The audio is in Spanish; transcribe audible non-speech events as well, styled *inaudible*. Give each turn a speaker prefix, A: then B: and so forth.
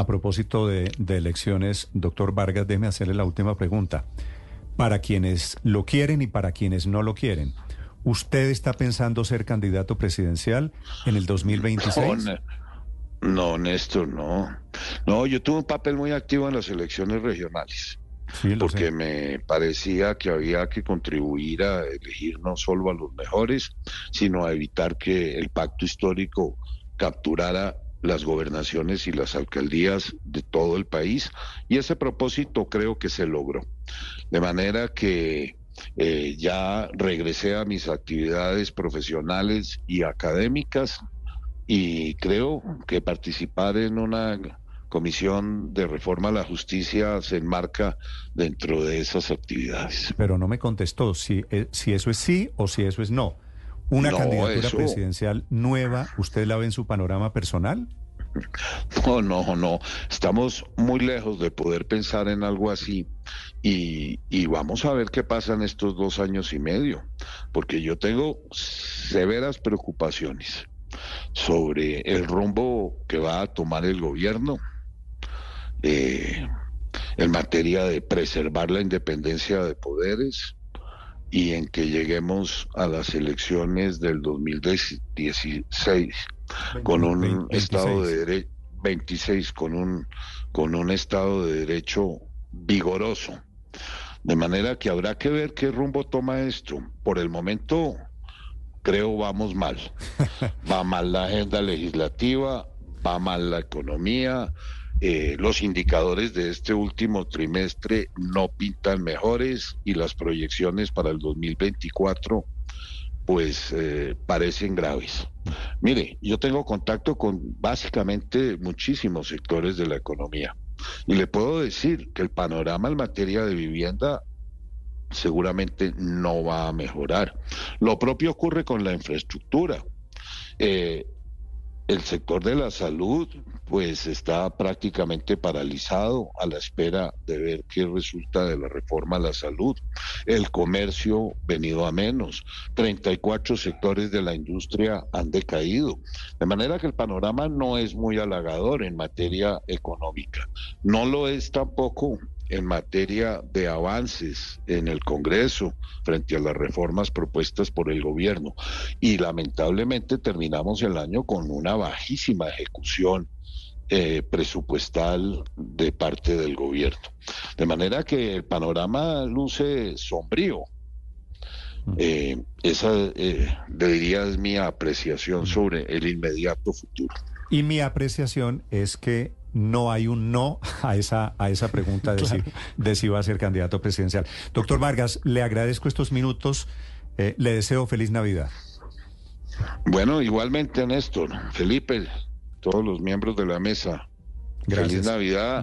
A: A propósito de, de elecciones, doctor Vargas, déjeme hacerle la última pregunta. Para quienes lo quieren y para quienes no lo quieren, ¿usted está pensando ser candidato presidencial en el 2026?
B: No, no, Néstor, no. No, yo tuve un papel muy activo en las elecciones regionales.
A: Sí,
B: porque
A: sé.
B: me parecía que había que contribuir a elegir no solo a los mejores, sino a evitar que el pacto histórico capturara las gobernaciones y las alcaldías de todo el país. Y ese propósito creo que se logró. De manera que eh, ya regresé a mis actividades profesionales y académicas y creo que participar en una comisión de reforma a la justicia se enmarca dentro de esas actividades.
A: Pero no me contestó si, eh, si eso es sí o si eso es no. ¿Una
B: No,
A: candidatura
B: eso-
A: presidencial nueva, usted la ve en su panorama personal?
B: No, no, no. Estamos muy lejos de poder pensar en algo así y, y vamos a ver qué pasa en estos dos años y medio, porque yo tengo severas preocupaciones sobre el rumbo que va a tomar el gobierno eh, en materia de preservar la independencia de poderes y en que lleguemos a las elecciones del 2016 con un
A: 26.
B: estado de derecho 26 con un con un estado de derecho vigoroso. De manera que habrá que ver qué rumbo toma esto. Por el momento creo vamos mal. *laughs* Va mal la agenda legislativa va mal la economía eh, los indicadores de este último trimestre no pintan mejores y las proyecciones para el 2024 pues eh, parecen graves. Mire, yo tengo contacto con básicamente muchísimos sectores de la economía y le puedo decir que el panorama en materia de vivienda seguramente no va a mejorar. Lo propio ocurre con la infraestructura. Eh, el sector de la salud pues está prácticamente paralizado a la espera de ver qué resulta de la reforma a la salud. El comercio venido a menos. 34 sectores de la industria han decaído. De manera que el panorama no es muy halagador en materia económica. No lo es tampoco en materia de avances en el Congreso frente a las reformas propuestas por el gobierno. Y lamentablemente terminamos el año con una bajísima ejecución eh, presupuestal de parte del gobierno. De manera que el panorama luce sombrío. Eh, esa, eh, diría, es mi apreciación sobre el inmediato futuro.
A: Y mi apreciación es que no hay un no a esa, a esa pregunta de, si, de si va a ser candidato presidencial. Doctor Vargas, le agradezco estos minutos. eh, le deseo feliz Navidad.
B: Bueno, igualmente, Néstor, Felipe, todos los miembros de la mesa.
A: Gracias.
B: Feliz Navidad.